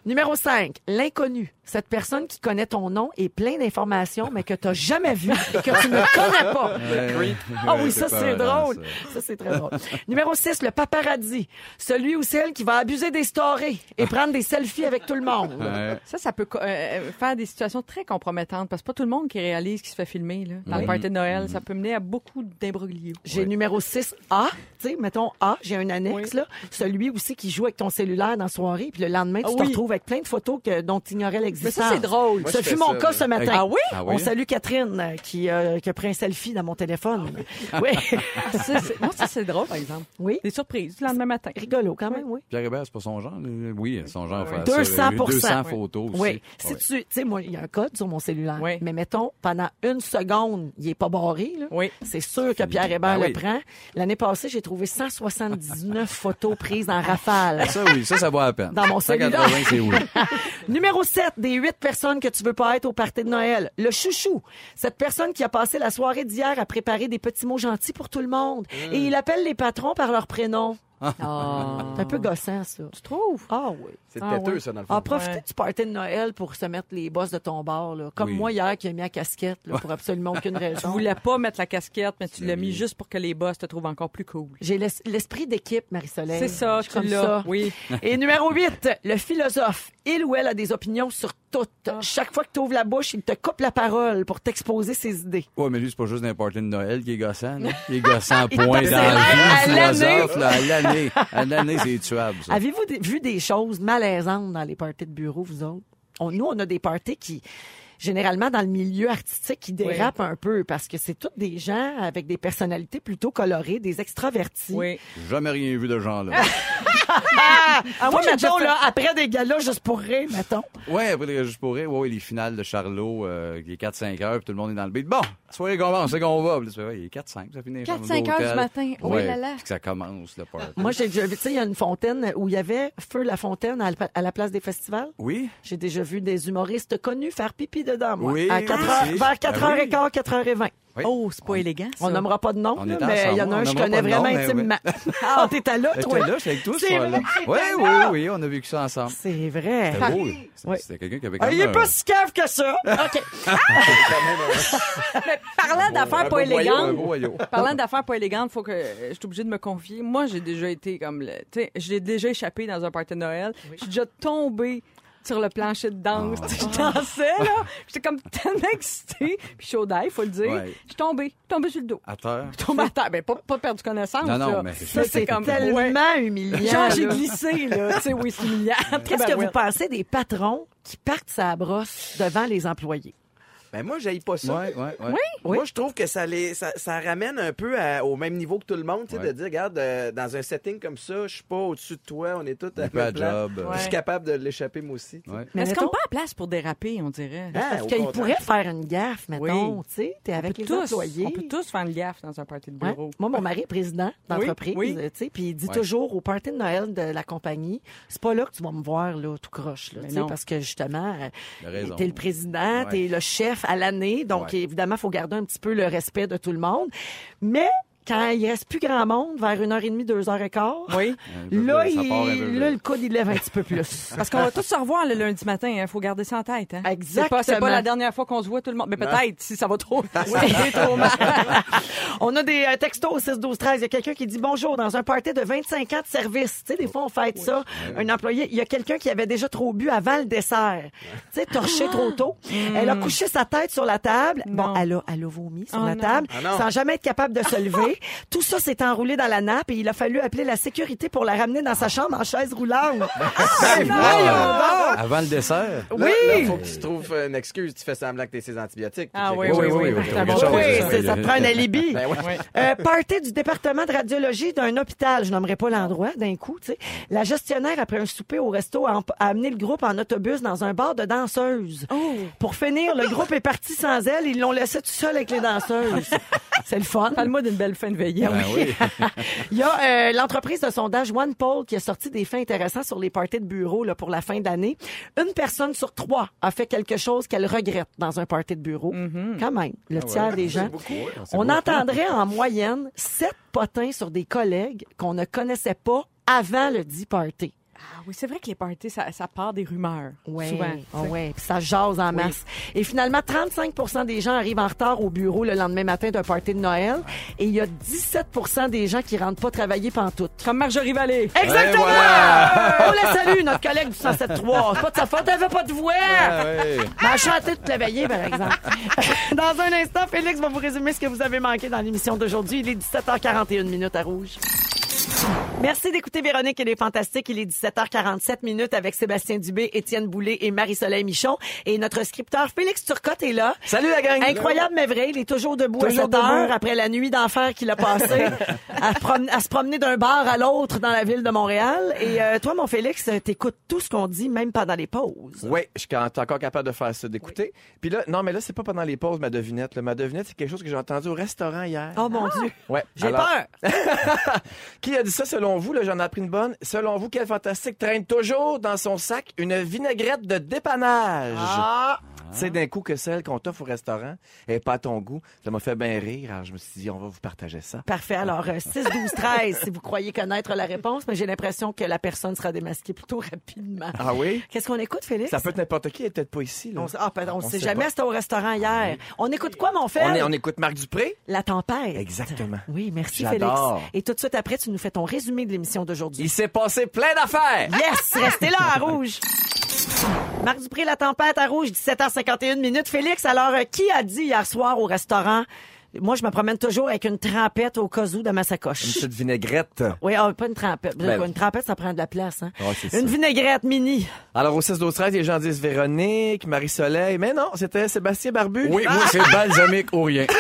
Speaker 3: Numéro 5, l'inconnu. Cette personne qui connaît ton nom et plein d'informations, mais que tu n'as jamais vu et que tu ne connais pas.
Speaker 8: Ouais.
Speaker 3: Ah oui, ça, c'est drôle. Ça, c'est très drôle. Numéro 6, le paparazzi. Celui ou celle qui va abuser des stories et prendre des selfies avec tout le monde.
Speaker 8: ça. Ouais.
Speaker 2: Ça, ça peut co- euh, faire des situations très parce que pas tout le monde qui réalise qui se fait filmer là, dans le party de Noël. Ça peut mener à beaucoup d'imbroglios.
Speaker 3: J'ai numéro 6, A. Tu sais, mettons A, j'ai un annexe, là. Celui aussi qui joue avec ton cellulaire dans la soirée, puis le lendemain, tu
Speaker 2: Ah
Speaker 3: te
Speaker 2: oui.
Speaker 3: retrouve avec plein de photos que, dont tu ignorais
Speaker 2: Mais
Speaker 3: l'existence.
Speaker 2: ça, c'est drôle.
Speaker 4: Moi,
Speaker 3: Ce
Speaker 4: je
Speaker 3: fut mon
Speaker 4: ça,
Speaker 3: cas ce matin.
Speaker 2: Ah oui?
Speaker 8: Ah oui?
Speaker 3: On salue Catherine euh, qui, euh, qui a pris un selfie dans mon téléphone. oui.
Speaker 2: Ça, c'est- Moi, ça, c'est drôle, par exemple.
Speaker 3: oui.
Speaker 2: Des surprises le lendemain matin.
Speaker 3: Rigolo quand même, oui.
Speaker 8: Pierre Hébert, c'est pas son genre. Oui, son genre. faire
Speaker 3: 200
Speaker 8: ça. 200
Speaker 3: Oui.
Speaker 8: photos aussi.
Speaker 3: Oui. Si tu sais, moi, il y a un code sur mon cellulaire.
Speaker 2: Oui.
Speaker 3: Mais mettons, pendant une seconde, il est pas barré, là.
Speaker 2: Oui.
Speaker 3: C'est sûr que Pierre Hébert
Speaker 8: Ah
Speaker 3: le
Speaker 8: oui.
Speaker 3: prend. L'année passée, j'ai trouvé 179 photos prises en rafale.
Speaker 8: Ça, oui, ça, ça vaut la peine.
Speaker 3: Dans mon
Speaker 8: 180, c'est oui.
Speaker 3: Numéro 7, des huit personnes que tu veux pas être au party de Noël. Le chouchou. Cette personne qui a passé la soirée d'hier à préparer des petits mots gentils pour tout le monde.
Speaker 8: Mm.
Speaker 3: Et il appelle les patrons par leur prénom.
Speaker 2: Ah.
Speaker 3: C'est un peu gossant, ça.
Speaker 2: Tu trouves?
Speaker 3: Ah oui.
Speaker 4: C'est
Speaker 2: Ah,
Speaker 4: têteux, ça, dans le fond.
Speaker 3: Ah, profitez
Speaker 2: Ouais.
Speaker 3: du party de Noël pour se mettre les bosses de ton bar, là? Comme
Speaker 8: Oui.
Speaker 3: moi hier qui a mis la casquette, là, pour absolument aucune
Speaker 2: Tu
Speaker 3: raison.
Speaker 2: voulais pas mettre la casquette, mais tu l'as mis juste pour que les boss te trouvent encore plus cool.
Speaker 3: J'ai l'es- l'esprit d'équipe, Marie-Soleil.
Speaker 2: C'est ça,
Speaker 3: Je suis
Speaker 2: tu
Speaker 3: comme
Speaker 2: l'as.
Speaker 3: ça.
Speaker 2: Oui.
Speaker 3: Et numéro 8, le philosophe. Il ou elle a des opinions sur tout. Chaque fois que tu ouvres la bouche, il te coupe la parole pour t'exposer ses idées.
Speaker 8: Ouais, mais lui, c'est pas juste n'importe de Noël qui est gossant. là. Il est gossant
Speaker 3: Il
Speaker 8: point dans la vie, philosophe, là, à l'année. À l'année, c'est tuable, ça.
Speaker 3: Avez-vous vu des choses malaisantes dans les parties de bureau, vous autres? On- nous, on a des parties qui, généralement, dans le milieu artistique, qui dérapent un peu parce que c'est tous des gens avec des personnalités plutôt colorées, des extravertis.
Speaker 2: Oui.
Speaker 8: Jamais rien vu de genre là.
Speaker 3: Ah,
Speaker 2: Ah,
Speaker 3: moi, mettons, là, après des galas, juste pour rire, mettons.
Speaker 8: Ouais, après les juste pour rire, ouais, les finales de Charlot, euh, il est 4-5 heures, puis tout le monde est dans le beat. Bon, soirée commence, c'est qu'on va. Puis ouais, il est 4-5, ça finit.
Speaker 2: 4-5 heures du matin. Oui,
Speaker 8: Ouais,
Speaker 2: là, là.
Speaker 8: que ça commence, le party.
Speaker 3: Moi, j'ai déjà vu, tu sais, il y a une fontaine où il y avait Feu la fontaine à la- à la place des festivals?
Speaker 8: Oui?
Speaker 3: J'ai déjà vu des humoristes connus faire pipi dedans, moi.
Speaker 8: Oui,
Speaker 3: à 4
Speaker 8: oui,
Speaker 3: heures,
Speaker 8: si.
Speaker 3: vers 4h15,
Speaker 8: Ben oui.
Speaker 3: 4h20.
Speaker 8: Oui.
Speaker 2: Oh, c'est pas élégant, ça.
Speaker 3: On nommera pas de nom, là, mais il y en a un que je connais
Speaker 8: nom,
Speaker 3: vraiment intimement. Ah, t'étais là, toi?
Speaker 8: J'étais là, j'étais avec toi ce soir-là. Oui, oui, oui, on a vécu ça ensemble.
Speaker 3: C'est vrai.
Speaker 8: C'était beau.
Speaker 3: Oui.
Speaker 8: c'était quelqu'un qui avait
Speaker 3: Ah,
Speaker 8: quand
Speaker 3: il
Speaker 8: même
Speaker 3: est pas si cave que ça. OK.
Speaker 2: Parlant d'affaires pas élégantes. Parlant d'affaires pas élégantes, faut que euh, je suis obligée de me confier. Moi, j'ai déjà été comme le, tu sais, je l'ai déjà échappé dans un party de Noël. Je suis déjà tombée sur le plancher de danse. Je dansais là, j'étais comme tellement excitée, puis chaud il faut le dire.
Speaker 8: Ouais.
Speaker 2: Je suis tombée, je suis tombée sur le dos.
Speaker 8: À terre?
Speaker 2: Je suis tombée à terre, ben pas, pas perdu connaissance
Speaker 8: Non, non,
Speaker 2: là.
Speaker 8: mais-
Speaker 3: Ça, c'est
Speaker 2: comme
Speaker 3: tellement
Speaker 2: ouais.
Speaker 3: humiliant.
Speaker 2: Genre j'ai glissé là, tu sais oui, c'est humiliant.
Speaker 3: Qu'est-ce que vous pensez des patrons qui partent sa brosse devant les employés?
Speaker 4: Ben moi, j'aille pas ça.
Speaker 8: Ouais, ouais, ouais.
Speaker 4: Moi, je trouve que ça, les, ça, ça ramène un peu à- au même niveau que tout le monde, tu sais,
Speaker 8: Ouais.
Speaker 4: de dire, regarde, euh, dans un setting comme ça, je suis pas au-dessus de toi, on est tous à la
Speaker 8: job.
Speaker 4: Je
Speaker 2: Ouais.
Speaker 4: suis capable de l'échapper, moi aussi.
Speaker 3: Mais
Speaker 2: Est-ce qu'on pas à place pour déraper, on dirait?
Speaker 4: Ah,
Speaker 3: Parce
Speaker 4: au
Speaker 3: qu'il
Speaker 4: contraire.
Speaker 3: pourrait faire une gaffe, mettons.
Speaker 2: Oui.
Speaker 3: Tu sais, t'es avec les
Speaker 2: tous,
Speaker 3: employés.
Speaker 2: on peut tous faire une gaffe dans un party de
Speaker 3: Ouais.
Speaker 2: bureau.
Speaker 3: Moi, mon mari est président d'entreprise,
Speaker 2: Oui, oui.
Speaker 3: tu sais, puis il dit
Speaker 8: Ouais.
Speaker 3: toujours au party de Noël de la compagnie, c'est pas là que tu vas me voir là tout croche là, parce que justement, euh, t'es le président, t'es le chef à l'année, donc
Speaker 8: Ouais.
Speaker 3: évidemment, faut garder un petit peu le respect de tout le monde, mais quand il reste plus grand monde, vers une heure et demie, deux heures et quart,
Speaker 2: Oui.
Speaker 3: là, il, là, le coude, il lève un petit peu plus.
Speaker 2: Parce qu'on va tous se revoir le lundi matin, il faut garder ça en tête. Hein? C'est pas, c'est
Speaker 3: Exactement.
Speaker 2: pas la dernière fois qu'on se voit tout le monde. Mais peut-être, si ça va trop, va trop mal.
Speaker 3: On a des euh, textos au 6 12 13. Il y a quelqu'un qui dit bonjour dans un party de 25 ans de service. Tu sais, des fois on fête ça. Un employé, il y a quelqu'un qui avait déjà trop bu avant le dessert. Tu sais, torché trop tôt. Elle a couché sa tête sur la table. Bon, elle a, elle a vomi sur
Speaker 2: Oh
Speaker 3: la
Speaker 2: non.
Speaker 3: table,
Speaker 4: Ah
Speaker 3: sans jamais être capable de se lever. Tout ça s'est enroulé dans la nappe et il a fallu appeler la sécurité pour la ramener dans sa chambre en chaise roulante. Ben, voyons donc!
Speaker 8: Avant le dessert.
Speaker 3: Oui!
Speaker 4: là, faut que tu trouves une excuse, tu fais semblant que t'es ses antibiotiques.
Speaker 2: Ah
Speaker 4: fais
Speaker 2: oui, oui, oui,
Speaker 8: oui,
Speaker 2: ça.
Speaker 3: te prend un alibi.
Speaker 4: Ben.
Speaker 3: Euh, party du département de radiologie d'un hôpital, je nommerai pas l'endroit d'un coup, tu sais. La gestionnaire, après un souper au resto, a, a amené le groupe en autobus dans un bar de danseuses. Pour finir, le groupe est parti sans elle, ils l'ont laissé tout seul avec les danseuses. C'est le fun.
Speaker 2: Parle-moi d'une belle fin de veillée.
Speaker 8: Ben oui.
Speaker 3: Il y a euh, l'entreprise de sondage OnePoll qui a sorti des faits intéressants sur les parties de bureau là, pour la fin d'année. Une personne sur trois a fait quelque chose qu'elle regrette dans un party de bureau. Quand même, le tiers des gens. On entendrait en moyenne sept potins sur des collègues qu'on ne connaissait pas avant le dit party.
Speaker 2: Ah oui, c'est vrai que les parties, ça, ça part des rumeurs.
Speaker 3: Ouais,
Speaker 2: Souvent.
Speaker 3: ah ouais, puis ça jase en masse. Et finalement, 35% des gens arrivent en retard au bureau le lendemain matin d'un party de Noël. Et il y a 17% des gens qui rentrent pas travailler pantoute.
Speaker 2: Comme Marjorie Vallée.
Speaker 3: Exactement!
Speaker 8: voilà.
Speaker 3: On la salue, notre collègue du 107.3. C'est pas de sa faute, elle avait pas de voix!
Speaker 8: Ah, ouais.
Speaker 3: Mais chanté toute la veillée, par exemple. Dans un instant, Félix va vous résumer ce que vous avez manqué dans l'émission d'aujourd'hui. Il est 17h41 minutes à Rouge. Merci d'écouter Véronique et les Fantastiques. Il est 17h47 minutes avec Sébastien Dubé, Étienne Boulay et Marie-Soleil Michon. Et notre scripteur Félix Turcotte est là.
Speaker 9: Salut la gang!
Speaker 3: Incroyable, mais vrai. Il est toujours debout
Speaker 9: Toujours
Speaker 3: à 7 heures après la nuit d'enfer qu'il a passée à, se promener d'un bar à l'autre dans la ville de Montréal. Et euh, toi, mon Félix, euh, t'écoutes tout ce qu'on dit, même pendant les pauses.
Speaker 9: Oui, je suis encore capable de faire ça, d'écouter. Puis là, non, mais là, c'est pas pendant les pauses, ma devinette. là. Ma devinette, c'est quelque chose que j'ai entendu au restaurant hier.
Speaker 3: Oh mon Dieu.
Speaker 9: Ouais.
Speaker 3: J'ai
Speaker 9: Alors,
Speaker 3: peur.
Speaker 9: Qui a dit ça selon vous? Là, j'en ai appris bonne. Selon vous, quel fantastique traîne toujours dans son sac une vinaigrette de dépannage?
Speaker 3: Ah!
Speaker 9: Tu sais, d'un coup que celle qu'on t'offre au restaurant est pas à ton goût. Ça m'a fait bien rire. Alors, je me suis dit, on va vous partager ça.
Speaker 3: Parfait. Alors, euh, 6, 12, 13, si vous croyez connaître la réponse, mais j'ai l'impression que la personne sera démasquée plutôt rapidement.
Speaker 9: Ah oui?
Speaker 3: Qu'est-ce qu'on écoute, Félix?
Speaker 9: Ça peut être n'importe qui, elle peut-être pas ici. Là.
Speaker 3: On, ah, pardon, on
Speaker 9: On
Speaker 3: sait
Speaker 9: sait
Speaker 3: jamais, c'était au restaurant hier. On écoute quoi, mon frère?
Speaker 9: On, est- on écoute Marc Dupré?
Speaker 3: La tempête.
Speaker 9: Exactement.
Speaker 3: Oui, merci. Félix. Et tout de suite après, tu nous fais ton résumé de l'émission d'aujourd'hui.
Speaker 9: Il s'est passé plein d'affaires!
Speaker 3: Yes! Restez là, à Rouge! Marc Dupré, la tempête à Rouge, 17h51 minutes. Félix, alors, euh, qui a dit hier soir au restaurant? Moi, je me promène toujours avec une trempette au cas où dans ma
Speaker 9: Une
Speaker 3: sacoche.
Speaker 9: petite vinaigrette.
Speaker 3: Oui, ah, pas une trempette.
Speaker 9: Ben,
Speaker 3: une trempette, ça prend de la place. Hein?
Speaker 9: Ah,
Speaker 3: une
Speaker 9: ça.
Speaker 3: vinaigrette mini.
Speaker 9: Alors, au 6 12 13 les gens disent Véronique, Marie-Soleil. Mais non, c'était Sébastien Barbu.
Speaker 8: Oui, moi, c'est balsamique ou rien.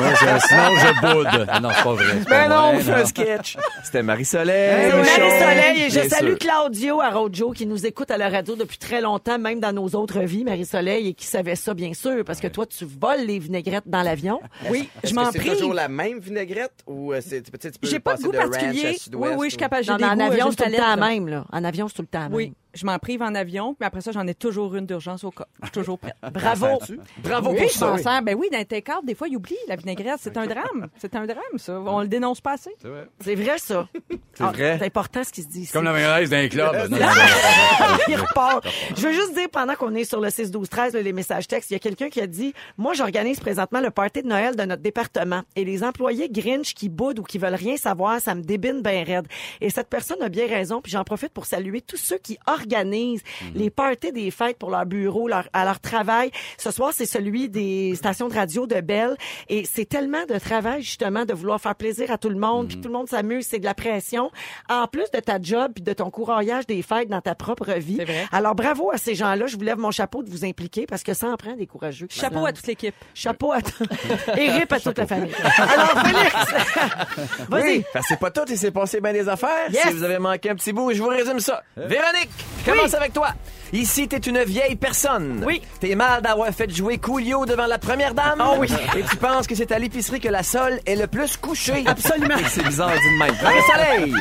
Speaker 8: Moi, je- sinon, je boude. Ah Non, c'est pas vrai.
Speaker 9: Mais non, on fait un sketch. C'était Marie-Soleil.
Speaker 3: Marie-Soleil et je
Speaker 9: Bien
Speaker 3: salue
Speaker 9: sûr.
Speaker 3: Claudio à Rojo qui nous écoute à la radio depuis très longtemps, même dans nos autres vies, Marie-Soleil, et qui savait ça, bien sûr, parce que toi, tu voles les vinaigrettes dans l'avion.
Speaker 2: Oui, je m'en
Speaker 4: c'est
Speaker 2: prie.
Speaker 4: toujours la même vinaigrette ou euh, c'est, tu peux
Speaker 2: J'ai pas de goût
Speaker 4: de ranch à
Speaker 2: particulier. Oui, oui, je suis capable.
Speaker 3: Mais en
Speaker 2: euh,
Speaker 3: avion,
Speaker 2: j'ai
Speaker 3: c'est tout le temps même, là. En avion, c'est tout le temps même.
Speaker 2: Oui, je m'en prive en avion, puis après ça, j'en ai toujours une d'urgence au cas. Je suis toujours prête.
Speaker 3: Bravo.
Speaker 9: Bravo
Speaker 2: oui,
Speaker 9: pour
Speaker 2: je
Speaker 9: ça.
Speaker 2: m'en
Speaker 9: oui.
Speaker 2: sers. Ben oui, dans les take-out, des fois, ils oublient la vinaigrette. C'est un drame. C'est un drame, ça. On le dénonce pas assez.
Speaker 8: C'est vrai.
Speaker 3: C'est vrai, ça.
Speaker 9: C'est
Speaker 3: Ah,
Speaker 9: vrai.
Speaker 3: C'est important ce qui se dit ici.
Speaker 8: Comme la mayonnaise d'un club.
Speaker 3: Il repart. Je veux juste dire, pendant qu'on est sur le 6-12-13, là, les messages textes, il y a quelqu'un qui a dit, moi, j'organise présentement le party de Noël de notre notre département. Et les employés Grinch qui boudent ou qui veulent rien savoir, ça me débine bien raide. Et cette personne a bien raison, puis j'en profite pour saluer tous ceux qui organisent les parties des fêtes pour leur bureau, leur, à leur travail. Ce soir, c'est celui des stations de radio de Belle. Et c'est tellement de travail, justement, de vouloir faire plaisir à tout le monde, puis que tout le monde s'amuse, c'est de la pression. En plus de ta job, puis de ton courroyage des fêtes dans ta propre vie.
Speaker 2: C'est vrai.
Speaker 3: Alors, bravo à ces gens-là. Je vous lève mon chapeau de vous impliquer parce que ça en prend des courageux.
Speaker 2: Chapeau à toute l'équipe.
Speaker 3: Chapeau à et à toute la famille. Alors, Félix, vas-y.
Speaker 10: Oui, c'est pas tout, il s'est passé bien des affaires.
Speaker 3: Yes.
Speaker 10: Si vous avez manqué un petit bout, je vous résume ça. Véronique, je commence avec toi. Ici, t'es une vieille personne.
Speaker 3: Oui.
Speaker 10: T'es mal d'avoir fait jouer Coolio devant la première dame.
Speaker 3: Ah oui.
Speaker 10: Et tu penses que c'est à l'épicerie que la sole est le plus couchée.
Speaker 3: Absolument.
Speaker 10: Et C'est bizarre dit de même. Marie-Soleil,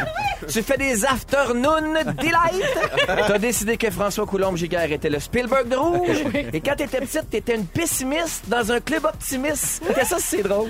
Speaker 10: tu fais des afternoon delight. T'as décidé que François Coulombe-Giguère était le Spielberg de rouge. Et quand t'étais petite, t'étais une pessimiste dans un club optimiste. Que ça, c'est drôle?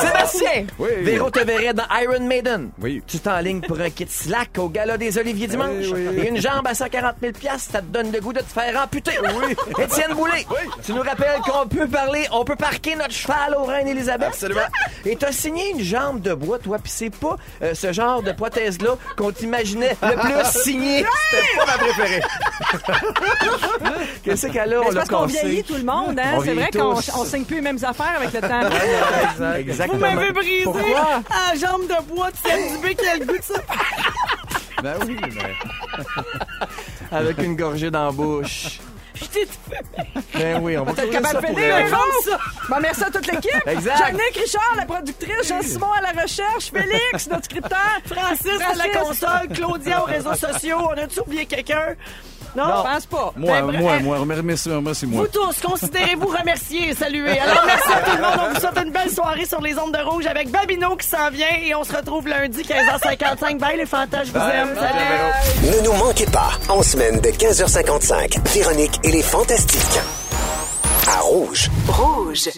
Speaker 10: Sébastien!
Speaker 8: Oui.
Speaker 10: Véro te verrait dans Iron Maiden.
Speaker 8: Oui.
Speaker 10: Tu t'enlignes pour un kit slack au gala des Oliviers dimanche. Et une jambe à 140 000 ça te donne le goût de te faire amputer. Oui. Étienne Boulay, tu nous rappelles qu'on peut parler, on peut parquer notre cheval au Reine Élisabeth?
Speaker 8: Absolument.
Speaker 10: Et t'as signé une jambe de bois, toi, pis c'est pas euh, ce genre de prothèse-là qu'on t'imaginait le plus signé. C'était pas ma préférée. Qu'est-ce qu'elle a?
Speaker 2: Mais
Speaker 10: On
Speaker 2: parce qu'on vieillit tout le monde, hein? C'est vrai qu'on on signe plus les mêmes affaires avec le temps.
Speaker 10: Exactement.
Speaker 3: Vous m'avez brisé.
Speaker 10: Pourquoi?
Speaker 3: Ah, jambe de bois de Ciel Dubé qui a le goût de ça.
Speaker 8: Ben oui, ben.
Speaker 10: Avec une gorgée dans la bouche.
Speaker 3: Je t'ai
Speaker 10: Ben oui, on va trouver
Speaker 2: capable
Speaker 10: ça
Speaker 2: de
Speaker 10: pour elle.
Speaker 2: gars? Bon, merci à toute l'équipe.
Speaker 10: Exact.
Speaker 2: Richard, la productrice, Jean-Simon à la recherche, Félix, notre scripteur,
Speaker 3: Francis à la console, Claudia aux réseaux sociaux. On a-tu oublié quelqu'un? Non?
Speaker 2: Je pense pas.
Speaker 8: Moi,
Speaker 3: Ben,
Speaker 8: moi,
Speaker 3: bref.
Speaker 8: moi, remercie, remercie-moi.
Speaker 3: Vous tous, considérez-vous remerciés et salués. Alors, merci à tout le monde. On vous souhaite une belle soirée sur les ondes de rouge avec Babino qui s'en vient et on se retrouve lundi 15h55. Bye les fantas, je vous aime. Salut!
Speaker 1: Ne nous manquez pas, en semaine de 15h55, Véronique et les Fantastiques. À Rouge.
Speaker 6: Rouge.